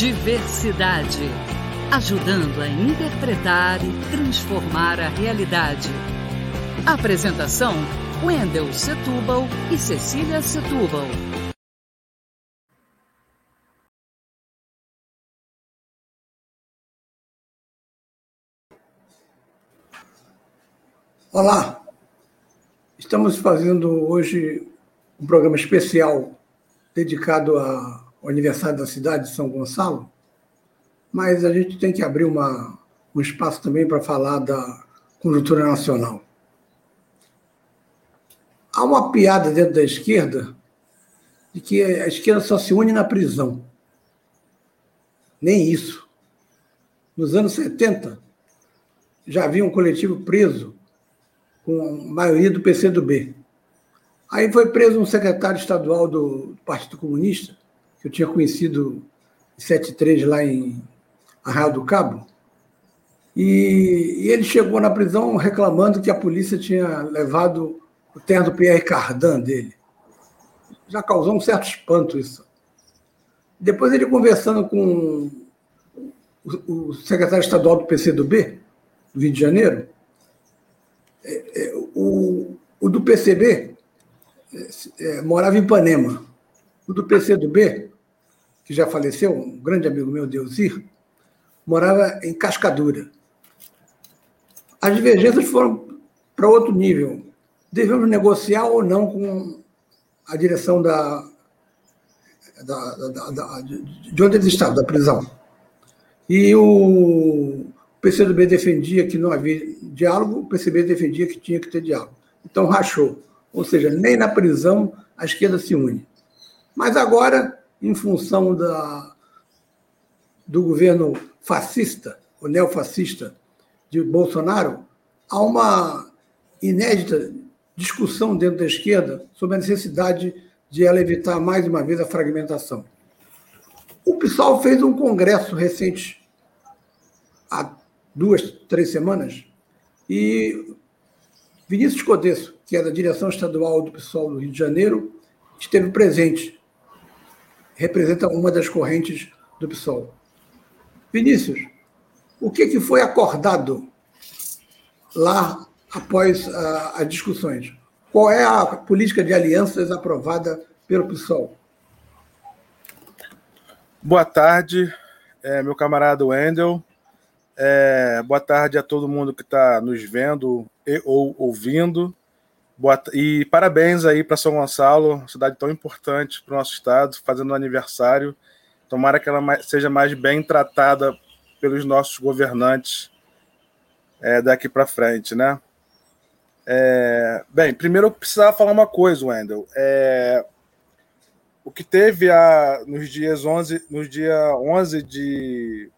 Diversidade. Ajudando a interpretar e transformar a realidade. Apresentação: Wendel Setúbal e Cecília Setúbal. Olá, estamos fazendo hoje um programa especial dedicado ao aniversário da cidade de São Gonçalo, mas a gente tem que abrir uma, um espaço também para falar da conjuntura nacional. Há uma piada dentro da esquerda de que a esquerda só se une na prisão. Nem isso. Nos anos 70, já havia um coletivo preso com a maioria do PCdoB. Aí foi preso um secretário estadual do Partido Comunista, que eu tinha conhecido em 73 lá em Arraial do Cabo, e, e, ele chegou na prisão reclamando que a polícia tinha levado o terno do Pierre Cardan dele. Já causou um certo espanto isso. Depois ele conversando com o, o secretário estadual do PCdoB, do Rio de Janeiro, é, é, o, o do PCB é, é, morava em Ipanema. O do PCdoB, que já faleceu, um grande amigo meu, Deusir, morava em Cascadura. As divergências foram para outro nível. Devemos negociar ou não com a direção da, da, da, da de onde eles estavam, da prisão. E o PCdoB defendia que não havia diálogo, o PCB defendia que tinha que ter diálogo. Então rachou. Ou seja, nem na prisão a esquerda se une. Mas agora, em função da, do governo fascista, o neofascista de Bolsonaro, há uma inédita discussão dentro da esquerda sobre a necessidade de ela evitar mais uma vez a fragmentação. O PSOL fez um congresso recente, há duas, três semanas, e Vinícius Codesso, que é da direção estadual do PSOL do Rio de Janeiro, esteve presente. Representa uma das correntes do PSOL. Vinícius, o que, que foi acordado lá após uh, as discussões? Qual é a política de alianças aprovada pelo PSOL? Boa tarde, é, meu camarada Wendel. É, boa tarde a todo mundo que está nos vendo e, ou ouvindo. Boa, e parabéns aí para São Gonçalo, cidade tão importante para o nosso estado, fazendo um aniversário. Tomara que ela seja mais bem tratada pelos nossos governantes é, daqui para frente, né? É, bem, primeiro eu precisava falar uma coisa, Wendel. É, o que teve a, nos dias 11, nos dia 11 de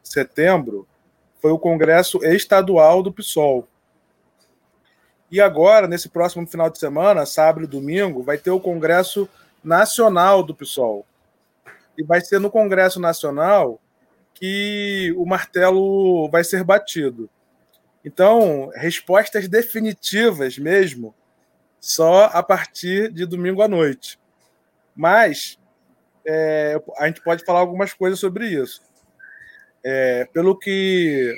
setembro foi o Congresso Estadual do PSOL. E agora, nesse próximo final de semana, sábado e domingo, vai ter o Congresso Nacional do PSOL. E vai ser no Congresso Nacional que o martelo vai ser batido. Então, respostas definitivas mesmo, só a partir de domingo à noite. Mas é, a gente pode falar algumas coisas sobre isso. É, pelo que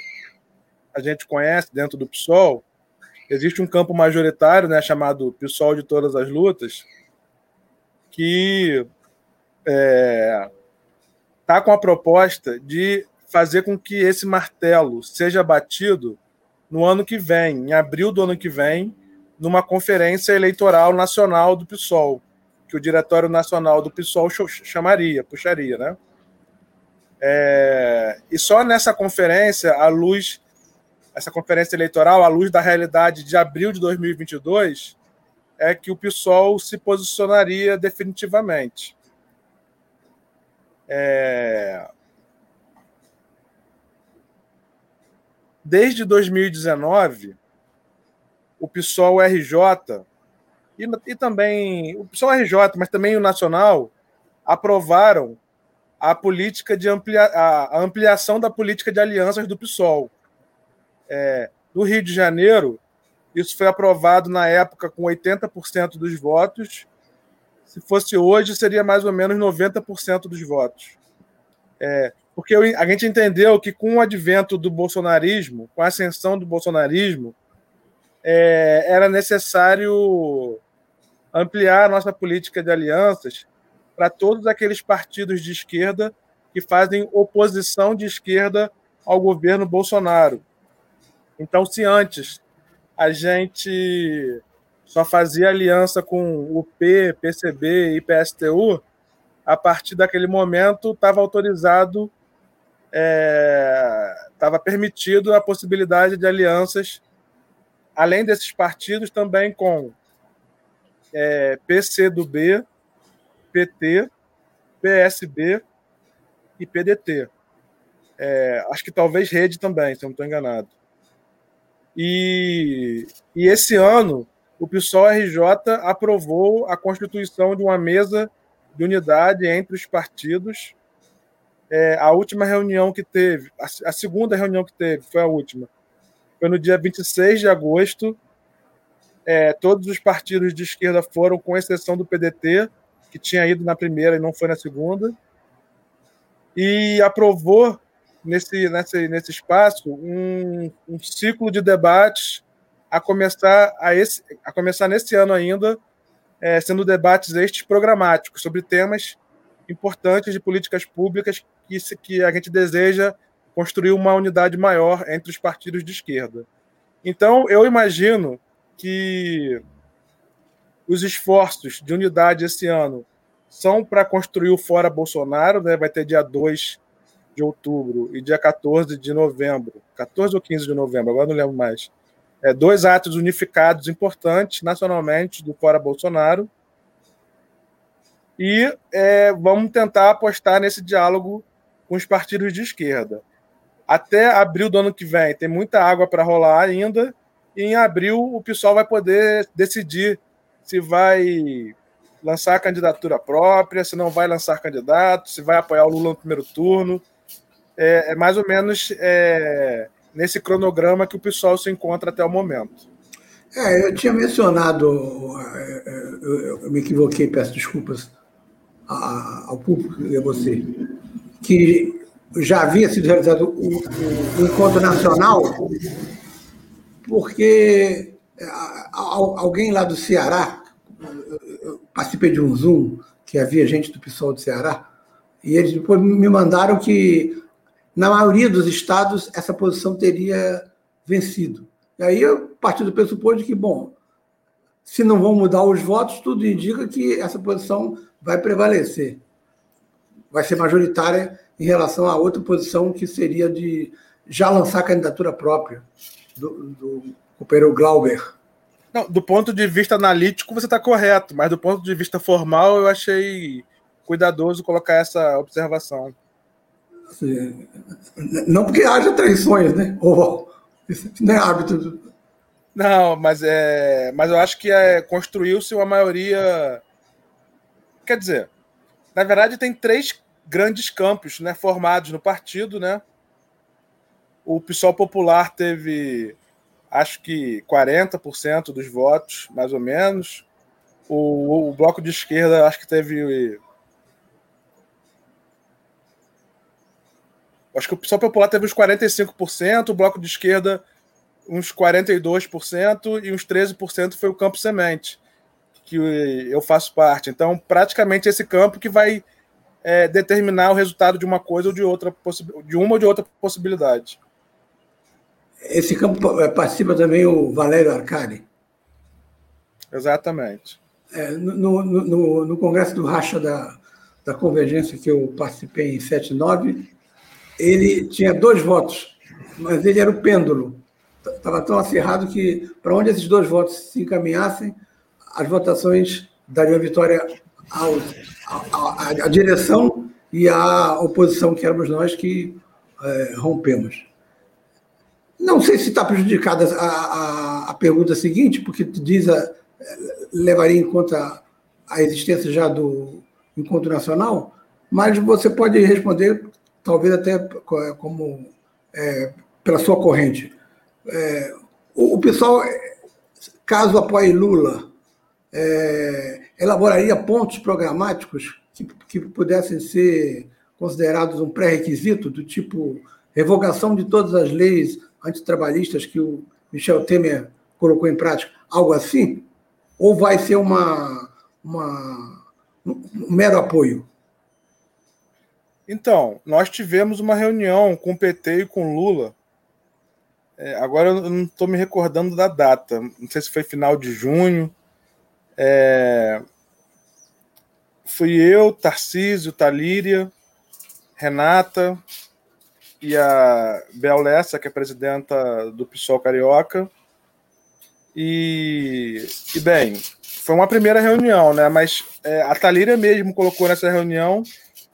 a gente conhece dentro do PSOL, existe um campo majoritário né, chamado PSOL de Todas as Lutas, que está é, tá com a proposta de fazer com que esse martelo seja batido no ano que vem, em abril do ano que vem, numa conferência eleitoral nacional do PSOL, que o Diretório Nacional do PSOL chamaria, puxaria, né? É, e só nessa conferência, à luz, essa conferência eleitoral, à luz da realidade de abril de 2022, é que o PSOL se posicionaria definitivamente. É... Desde 2019, o PSOL RJ e, e também o PSOL RJ, mas também o Nacional aprovaram a política de amplia, a, ampliação da política de alianças do PSOL. É, no Rio de Janeiro, isso foi aprovado na época com 80% dos votos. Se fosse hoje, seria mais ou menos 90% dos votos. É, porque a gente entendeu que com o advento do bolsonarismo, com a ascensão do bolsonarismo, é, era necessário ampliar a nossa política de alianças para todos aqueles partidos de esquerda que fazem oposição de esquerda ao governo Bolsonaro. Então, se antes a gente só fazia aliança com o P, PCB e PSTU, a partir daquele momento estava autorizado, estava é, permitido a possibilidade de alianças, além desses partidos, também com é, PC do B, PT, PSB e PDT. É, acho que talvez rede também, se eu não estou enganado. E, e esse ano, o PSOL RJ aprovou a constituição de uma mesa de unidade entre os partidos. É, a última reunião que teve, a, a segunda reunião que teve, foi a última, foi no dia 26 de agosto. É, todos os partidos de esquerda foram, com exceção do PDT, que tinha ido na primeira e não foi na segunda, e aprovou nesse, nesse, nesse espaço um, um ciclo de debates a começar, a, esse, a começar nesse ano ainda, é, sendo debates estes programáticos sobre temas importantes de políticas públicas que, que a gente deseja construir uma unidade maior entre os partidos de esquerda. Então, eu imagino que os esforços de unidade esse ano são para construir o Fora Bolsonaro, né? vai ter dia 2 de outubro e dia 14 de novembro, 14 ou 15 de novembro, agora não lembro mais. É, dois atos unificados importantes nacionalmente do Fora Bolsonaro. E é, vamos tentar apostar nesse diálogo com os partidos de esquerda. Até abril do ano que vem tem muita água para rolar ainda, e em abril o pessoal vai poder decidir se vai lançar candidatura própria, se não vai lançar candidato, se vai apoiar o Lula no primeiro turno é, é mais ou menos é, nesse cronograma que o pessoal se encontra até o momento. É, eu tinha mencionado, é, é, eu me equivoquei, peço desculpas ao público e a você, que já havia sido realizado o, um encontro nacional, porque é, alguém lá do Ceará, eu participei de um Zoom, que havia gente do pessoal do Ceará, e eles depois me mandaram que na maioria dos estados, essa posição teria vencido. E aí eu parti do pressuposto que, bom, se não vão mudar os votos, tudo indica que essa posição vai prevalecer. Vai ser majoritária em relação à outra posição que seria de já lançar a candidatura própria do, do companheiro Glauber. Não, do ponto de vista analítico, você está correto, mas do ponto de vista formal, eu achei cuidadoso colocar essa observação. Não porque haja traições, né? Ou, não é hábito. Não, mas, é, mas eu acho que é, construiu-se uma maioria. Quer dizer, na verdade, tem três grandes campos né, formados no partido, né? O PSOL Popular teve, acho que 40% dos votos, mais ou menos. O, o Bloco de Esquerda, acho que teve Acho que o PSOL Popular teve uns 45%, o Bloco de Esquerda uns 42% e uns 13% foi o Campo Semente, que eu faço parte. Então, praticamente esse campo que vai é, determinar o resultado de uma coisa ou de outra, de uma ou de outra possibilidade. Esse campo é, participa também o Valério Arcari? Exatamente. É, no, no, no, no, Congresso do Racha da, da Convergência, que eu participei em 79, ele tinha dois votos, mas ele era o pêndulo. Estava tão acirrado que, para onde esses dois votos se encaminhassem, as votações dariam vitória à direção e à oposição, que éramos nós que é, rompemos. Não sei se está prejudicada a, a, a, pergunta seguinte, porque diz a, levaria em conta a existência já do encontro nacional, mas você pode responder talvez até como é, pela sua corrente. É, o, o, pessoal, caso apoie Lula, é, elaboraria pontos programáticos que, que pudessem ser considerados um pré-requisito, do tipo revogação de todas as leis antitrabalhistas que o Michel Temer colocou em prática, algo assim? Ou vai ser uma, uma um mero apoio? Então, nós tivemos uma reunião com o PT e com Lula. É, agora eu não estou me recordando da data. Não sei se foi final de junho. É, fui eu, Tarcísio, Talíria, Renata e a Bel Lessa, que é presidenta do PSOL Carioca. E, e bem, foi uma primeira reunião, né? Mas é, a Talíria mesmo colocou nessa reunião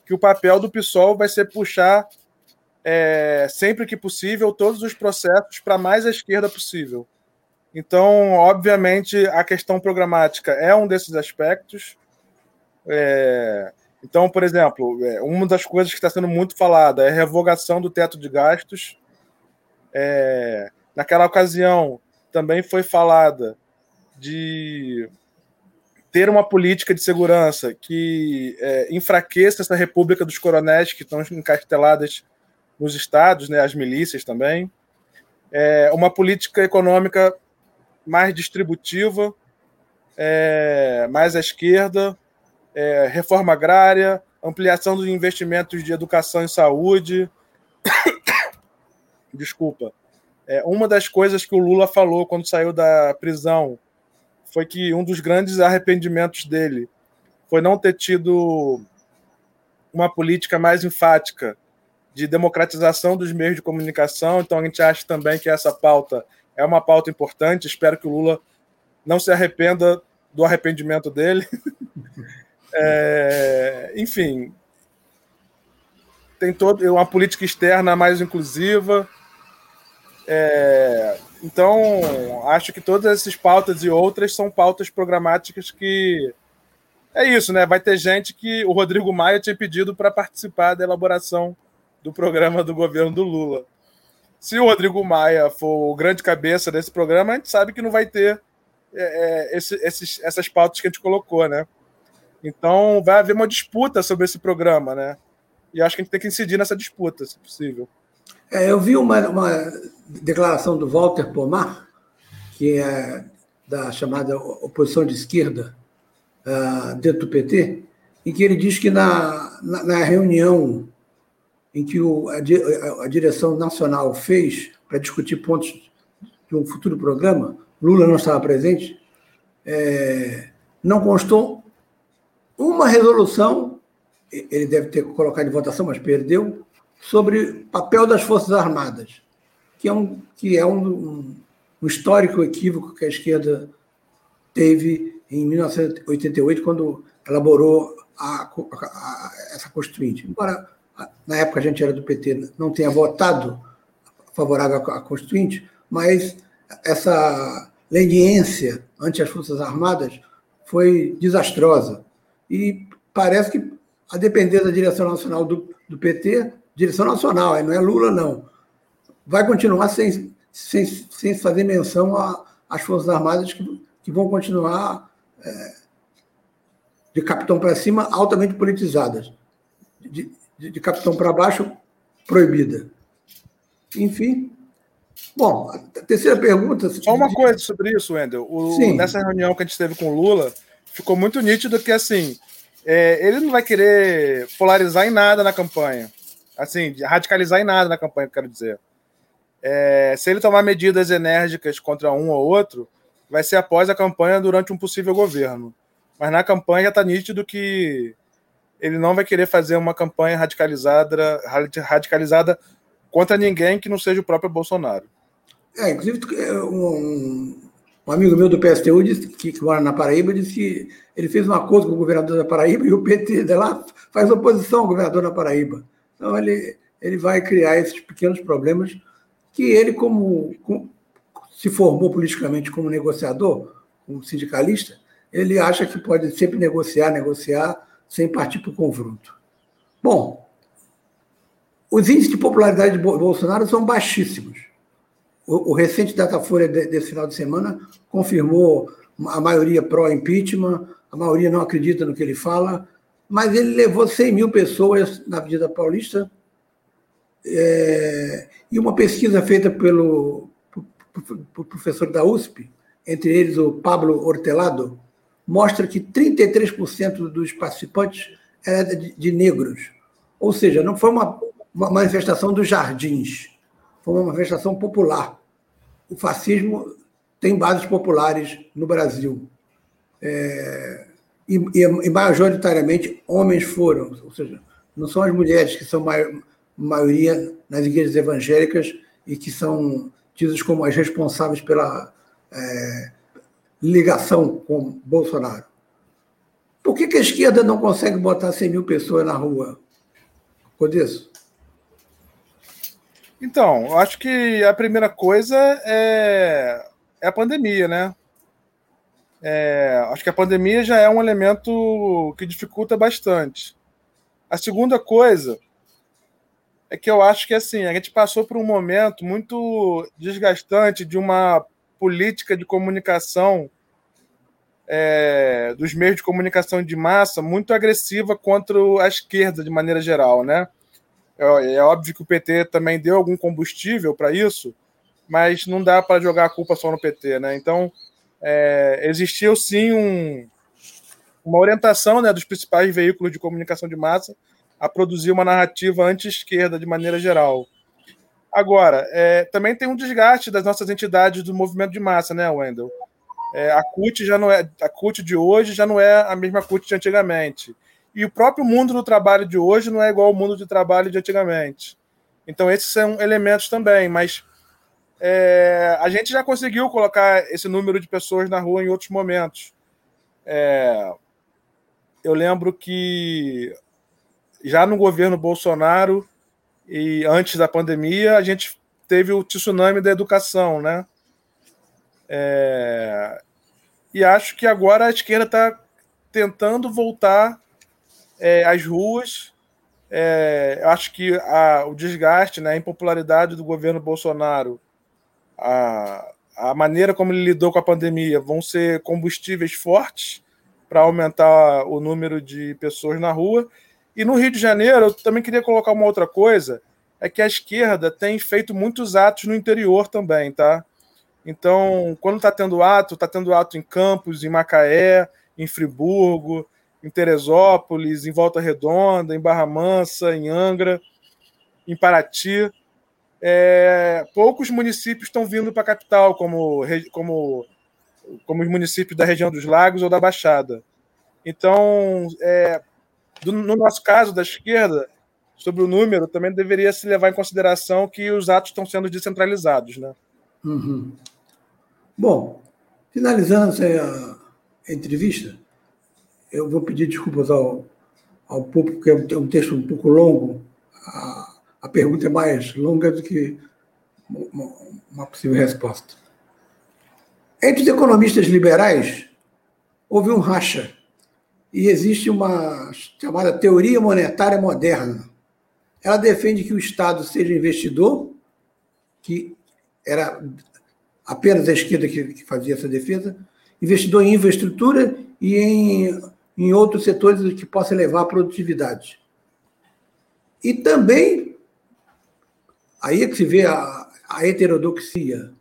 que o papel do PSOL vai ser puxar é, sempre que possível todos os processos para mais à esquerda possível. Então, obviamente, a questão programática é um desses aspectos. É, então, por exemplo, é, uma das coisas que está sendo muito falada é a revogação do teto de gastos. É, naquela ocasião, também foi falada de ter uma política de segurança que é, enfraqueça essa república dos coronéis que estão encasteladas nos estados, né, as milícias também. É, uma política econômica mais distributiva, é, mais à esquerda, é, reforma agrária, ampliação dos investimentos de educação e saúde. Desculpa. É, uma das coisas que o Lula falou quando saiu da prisão foi que um dos grandes arrependimentos dele foi não ter tido uma política mais enfática de democratização dos meios de comunicação. Então a gente acha também que essa pauta é uma pauta importante. Espero que o Lula não se arrependa do arrependimento dele. é, enfim, tem todo uma política externa mais inclusiva. É, então, acho que todas essas pautas e outras são pautas programáticas que é isso, né? Vai ter gente que o Rodrigo Maia tinha pedido para participar da elaboração do programa do governo do Lula. Se o Rodrigo Maia for o grande cabeça desse programa, a gente sabe que não vai ter é, é esse, esses, essas pautas que a gente colocou, né? Então vai haver uma disputa sobre esse programa, né? E acho que a gente tem que incidir nessa disputa, se possível. É, eu vi uma, uma declaração do Walter Pomar, que é da chamada oposição de esquerda uh, dentro do PT, em que ele diz que na, na, na reunião em que o, a, a, direção nacional fez para discutir pontos de um futuro programa, Lula não estava presente, é, não constou uma resolução, ele deve ter colocado em votação, mas perdeu, sobre papel das Forças Armadas, que é um, que é um, um histórico equívoco que a esquerda teve em 1988, quando elaborou a, a, a, essa Constituinte. Embora na época a gente era do PT, não tenha votado favorável à Constituinte, mas essa leniência ante as Forças Armadas foi desastrosa. E parece que, a depender da direção nacional do, do PT, direção nacional, não é Lula, não. Vai continuar sem, sem, sem fazer menção às Forças Armadas que, que vão continuar é, de capitão para cima, altamente politizadas. De, de, de capitão para baixo, proibida. Enfim. Bom, a terceira pergunta. Só uma coisa sobre isso, Wendel. O, nessa reunião que a gente teve com o Lula, ficou muito nítido que assim. É, ele não vai querer polarizar em nada na campanha assim, radicalizar em nada na campanha, quero dizer. É, se ele tomar medidas enérgicas contra um ou outro, vai ser após a campanha durante um possível governo. Mas na campanha já está nítido que ele não vai querer fazer uma campanha radicalizada, radicalizada contra ninguém que não seja o próprio Bolsonaro. É, inclusive, é, um, um amigo meu do PSTU disse que, que mora na Paraíba disse que ele fez um acordo com o governador da Paraíba e o PT de lá faz oposição ao governador da Paraíba. Então, ele, ele vai criar esses pequenos problemas que ele, como, como se formou politicamente como negociador, como sindicalista, ele acha que pode sempre negociar, negociar, sem partir para o confronto. Bom, os índices de popularidade de Bolsonaro são baixíssimos. O, o recente Datafolha desse final de semana confirmou a maioria pró-impeachment, a maioria não acredita no que ele fala, mas ele levou 100 mil pessoas na Avenida Paulista. É, e uma pesquisa feita pelo, professor da USP, entre eles o Pablo Hortelado, mostra que 33% dos participantes eram de, de, negros. Ou seja, não foi uma, uma manifestação dos jardins, foi uma manifestação popular. O fascismo tem bases populares no Brasil. É, e, e, majoritariamente homens foram, ou seja, não são as mulheres que são maioria nas igrejas evangélicas e que são tidas como as responsáveis pela é, ligação com Bolsonaro. Por que, que, a esquerda não consegue botar 100 mil pessoas na rua? Por isso? Então, acho que a primeira coisa é, é a pandemia, né? É, acho que a pandemia já é um elemento que dificulta bastante. A segunda coisa é que eu acho que assim a gente passou por um momento muito desgastante de uma política de comunicação é, dos meios de comunicação de massa muito agressiva contra a esquerda de maneira geral, né? É, é óbvio que o PT também deu algum combustível para isso, mas não dá para jogar a culpa só no PT, né? Então é, existiu sim um, uma orientação né, dos principais veículos de comunicação de massa a produzir uma narrativa anti-esquerda de maneira geral. Agora, é, também tem um desgaste das nossas entidades do movimento de massa, né, Wendel? É, a CUT já não é a CUT de hoje já não é a mesma CUT de antigamente. E o próprio mundo do trabalho de hoje não é igual ao mundo de trabalho de antigamente. Então, esses são elementos também, mas é, a gente já conseguiu colocar esse número de pessoas na rua em outros momentos. É, eu lembro que já no governo Bolsonaro e antes da pandemia, a gente teve o tsunami da educação, né? É, e acho que agora a esquerda está tentando voltar é, às ruas. É, acho que a, o desgaste, né, a impopularidade do governo Bolsonaro, a, a maneira como ele lidou com a pandemia vão ser combustíveis fortes para aumentar o número de pessoas na rua. E no Rio de Janeiro, eu também queria colocar uma outra coisa, é que a esquerda tem feito muitos atos no interior também, tá? Então, quando está tendo ato, está tendo ato em Campos, em Macaé, em Friburgo, em Teresópolis, em Volta Redonda, em Barra Mansa, em Angra, em Paraty. É, poucos municípios estão vindo para a capital, como, como, como os municípios da região dos Lagos ou da Baixada. Então, é, do, no nosso caso, da esquerda, sobre o número, também deveria se levar em consideração que os atos estão sendo descentralizados. Né? Uhum. Bom, finalizando essa entrevista, eu vou pedir desculpas ao, ao público, porque é um texto um pouco longo. A, a pergunta é mais longa do que uma, possível resposta. Entre os economistas liberais, houve um racha e existe uma chamada teoria monetária moderna. Ela defende que o Estado seja investidor, que era apenas a esquerda que, fazia essa defesa, investidor em infraestrutura e em, em outros setores que possa elevar a produtividade. E também, aí é que se vê a, a heterodoxia,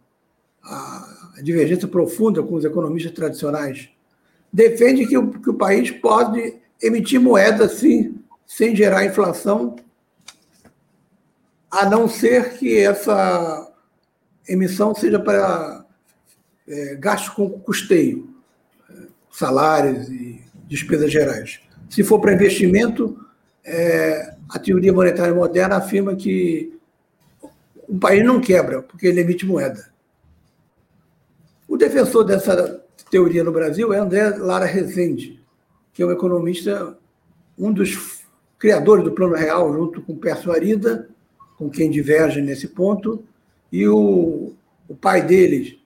a, a divergência profunda com os economistas tradicionais defende que o, que o país pode emitir moeda sim, sem gerar inflação, a não ser que essa emissão seja para é, gasto com custeio, salários e despesas gerais. Se for para investimento, é, a teoria monetária moderna afirma que o país não quebra, porque ele emite moeda. O defensor dessa teoria no Brasil é André Lara Rezende, que é um economista, um dos criadores do Plano Real, junto com Pércio Arida, com quem diverge nesse ponto, e o, o pai deles,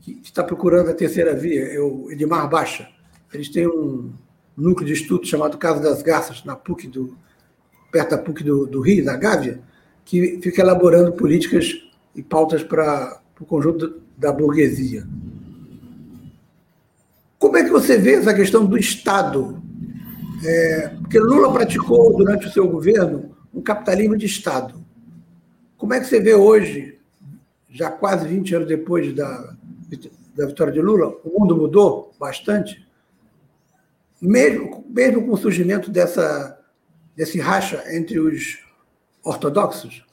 que está procurando a terceira via, é o Edmar Baixa. Eles têm um núcleo de estudo chamado Casa das Garças, na PUC do, perto da PUC do, do Rio, da Gávea, que fica elaborando políticas e pautas para o conjunto da burguesia. Como é que você vê essa questão do Estado É, porque Lula praticou durante o seu governo um capitalismo de Estado. Como é que você vê hoje, já quase 20 anos depois da, da vitória de Lula, o mundo mudou bastante? Mesmo, mesmo com o surgimento dessa, desse racha entre os ortodoxos,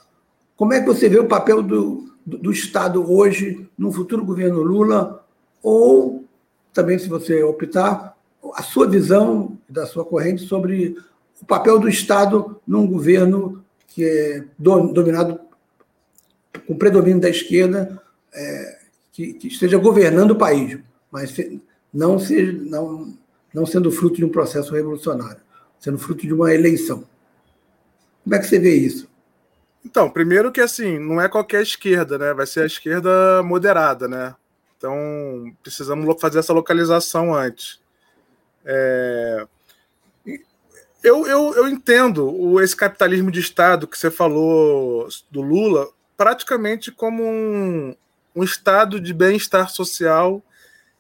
como é que você vê o papel do, do, do Estado hoje no futuro governo Lula? Ou também, se você optar, a sua visão da sua corrente sobre o papel do Estado num governo que é dominado com predomínio da esquerda, é, que, que, esteja governando o país, mas não, seja, não, não sendo fruto de um processo revolucionário, sendo fruto de uma eleição. Como é que você vê isso? Então, primeiro que assim, não é qualquer esquerda, né? Vai ser a esquerda moderada, né? Então, precisamos fazer essa localização antes. É... Eu, eu, eu entendo o, esse capitalismo de Estado que você falou do Lula praticamente como um, um estado de bem-estar social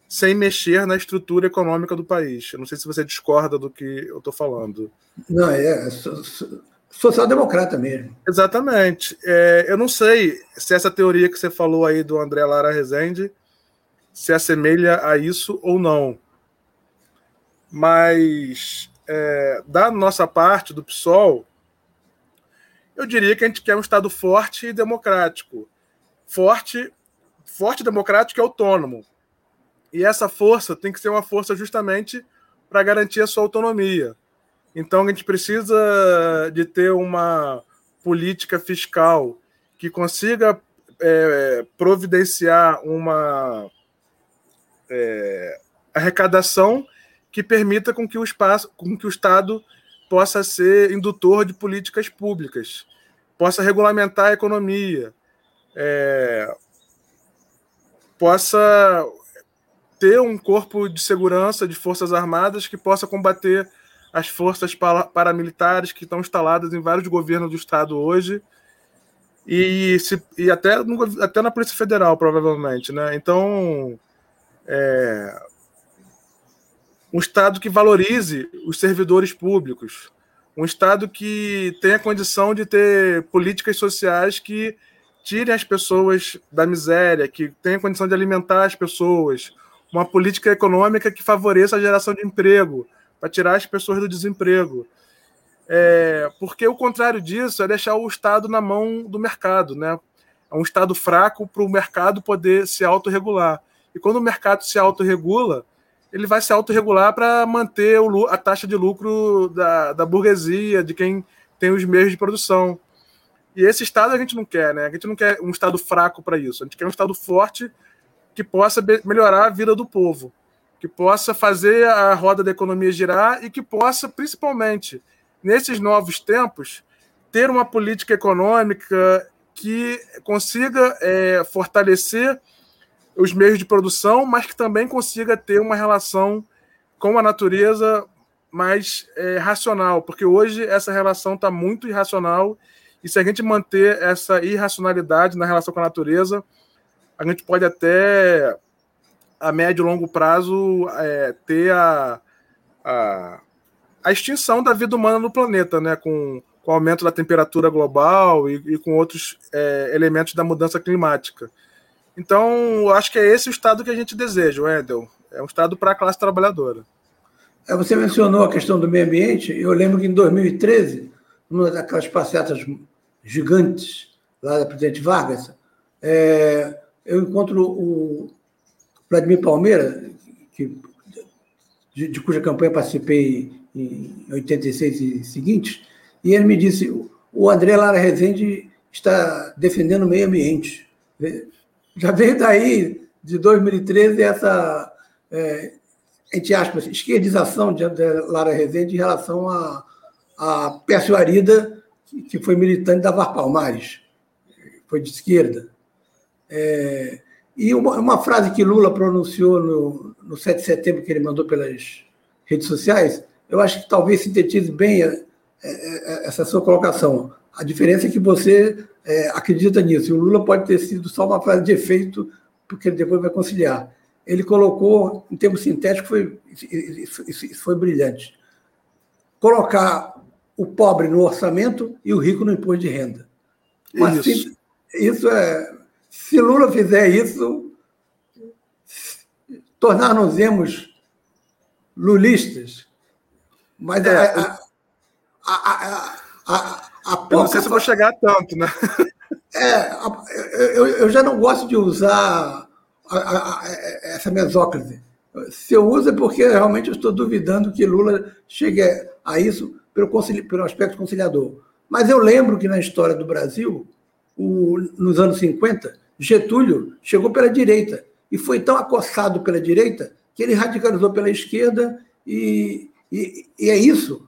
sem mexer na estrutura econômica do país. Eu não sei se você discorda do que eu estou falando. Não, é, é social-democrata mesmo. Exatamente. É, eu não sei se essa teoria que você falou aí do André Lara Rezende se assemelha a isso ou não. Mas é, da nossa parte, do PSOL, eu diria que a gente quer um Estado forte e democrático. Forte, forte, democrático e autônomo. E essa força tem que ser uma força justamente para garantir a sua autonomia. Então a gente precisa de ter uma política fiscal que consiga é, providenciar uma é, arrecadação que permita com que o espaço, com que o Estado possa ser indutor de políticas públicas, possa regulamentar a economia, é, possa ter um corpo de segurança de forças armadas que possa combater as forças paramilitares que estão instaladas em vários governos do estado hoje e, se, e até, no, até na Polícia Federal, provavelmente. Né? Então, é, um Estado que valorize os servidores públicos, um Estado que tenha condição de ter políticas sociais que tirem as pessoas da miséria, que tenha condição de alimentar as pessoas, uma política econômica que favoreça a geração de emprego, para tirar as pessoas do desemprego. É, porque o contrário disso é deixar o Estado na mão do mercado, né? É um Estado fraco para o mercado poder se autorregular. E quando o mercado se autorregula, ele vai se autorregular para manter o, a taxa de lucro da, da burguesia, de quem tem os meios de produção. E esse Estado a gente não quer, né? A gente não quer um Estado fraco para isso. A gente quer um Estado forte que possa melhorar a vida do povo, que possa fazer a roda da economia girar e que possa, principalmente nesses novos tempos, ter uma política econômica que consiga é, fortalecer os meios de produção, mas que também consiga ter uma relação com a natureza mais é, racional, porque hoje essa relação está muito irracional e se a gente manter essa irracionalidade na relação com a natureza, a gente pode até a médio e longo prazo é, ter a, a, a, extinção da vida humana no planeta, né? Com, com o aumento da temperatura global e, e com outros é, elementos da mudança climática. Então, acho que é esse o estado que a gente deseja, Wendel. É um estado para a classe trabalhadora. É, você mencionou a questão do meio ambiente. Eu lembro que em 2013, numa daquelas passeatas gigantes lá da presidente Vargas, é, eu encontro o Vladimir Palmeira, que, de, de, cuja campanha participei em 86 e seguintes, e ele me disse: o André Lara Rezende está defendendo o meio ambiente já veio daí, de 2013, essa, é, entre aspas, esquerdização de Lara Rezende em relação a, a Pércio Arida, que foi militante da Var Palmares, foi de esquerda. É, e uma, uma, frase que Lula pronunciou no, no 7 de setembro, que ele mandou pelas redes sociais, eu acho que talvez sintetize bem a, a, a, essa sua colocação. A diferença é que você é, acredita nisso. E o Lula pode ter sido só uma frase de efeito, porque ele depois vai conciliar. Ele colocou, em termos sintéticos, foi, isso, foi brilhante. colocar o pobre no orçamento e o rico no imposto de renda. Mas isso. Isso é. Se Lula fizer isso, tornar-nos lulistas. Mas é, a, a, a, a, a pouca... Eu não sei se vou chegar tanto, né? É, eu, eu já não gosto de usar essa mesóclise. Se eu uso é porque realmente eu estou duvidando que Lula chegue a isso pelo, pelo aspecto conciliador. Mas eu lembro que na história do Brasil, o, nos anos 50, Getúlio chegou pela direita e foi tão acossado pela direita que ele radicalizou pela esquerda e, e, e é isso,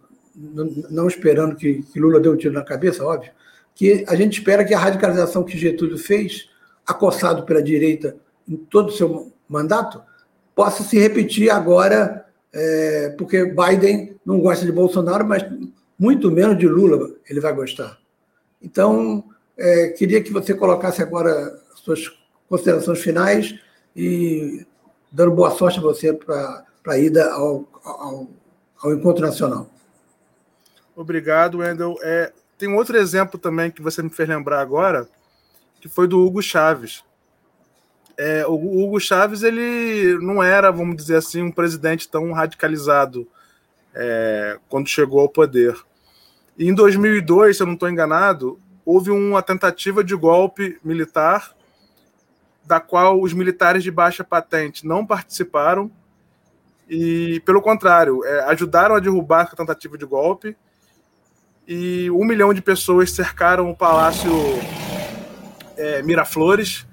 não esperando que, que Lula dê um tiro na cabeça, óbvio, que a gente espera que a radicalização que Getúlio fez, acossado pela direita em todo o seu mandato, possa se repetir agora, é, porque Biden não gosta de Bolsonaro, mas muito menos de Lula ele vai gostar. Então, é, queria que você colocasse agora suas considerações finais e dando boa sorte a você para a ida ao, ao, ao, encontro nacional. Obrigado, Wendel. É, tem um outro exemplo também que você me fez lembrar agora, que foi do Hugo Chaves. É, o Hugo Chaves ele não era, vamos dizer assim, um presidente tão radicalizado é, quando chegou ao poder. E em 2002, se eu não estou enganado, houve uma tentativa de golpe militar, da qual os militares de baixa patente não participaram e, pelo contrário, é, ajudaram a derrubar a tentativa de golpe e um milhão de pessoas cercaram o Palácio é, Miraflores.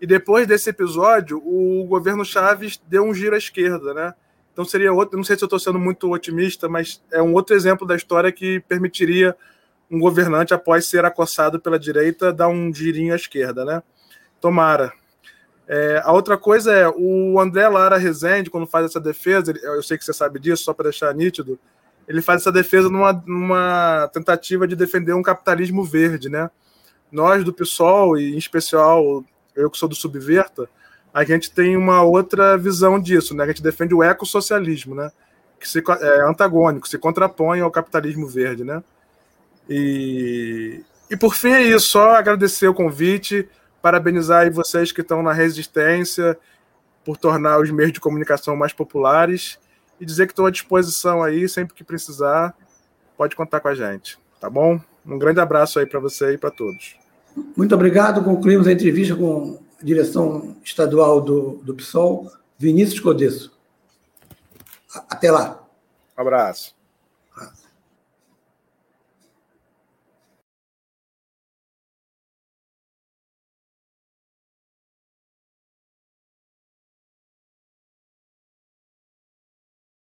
E depois desse episódio, o governo Chaves deu um giro à esquerda, né? Então seria outro, não sei se eu estou sendo muito otimista, mas é um outro exemplo da história que permitiria um governante, após ser acossado pela direita, dar um girinho à esquerda, né? Tomara. É, a outra coisa é o André Lara Rezende, quando faz essa defesa, eu sei que você sabe disso, só para deixar nítido, ele faz essa defesa numa, numa tentativa de defender um capitalismo verde, né? Nós do PSOL, e em especial eu que sou do Subverta, a gente tem uma outra visão disso, né? A gente defende o ecossocialismo, né? Que se, é antagônico, se contrapõe ao capitalismo verde, né? E, e por fim é isso, só agradecer o convite, parabenizar aí vocês que estão na resistência por tornar os meios de comunicação mais populares e dizer que estou à disposição aí, sempre que precisar, pode contar com a gente, tá bom? Um grande abraço aí para você e para todos. Muito obrigado. Concluímos a entrevista com a direção estadual do, do PSOL, Vinícius Codesso. Até lá. Um abraço.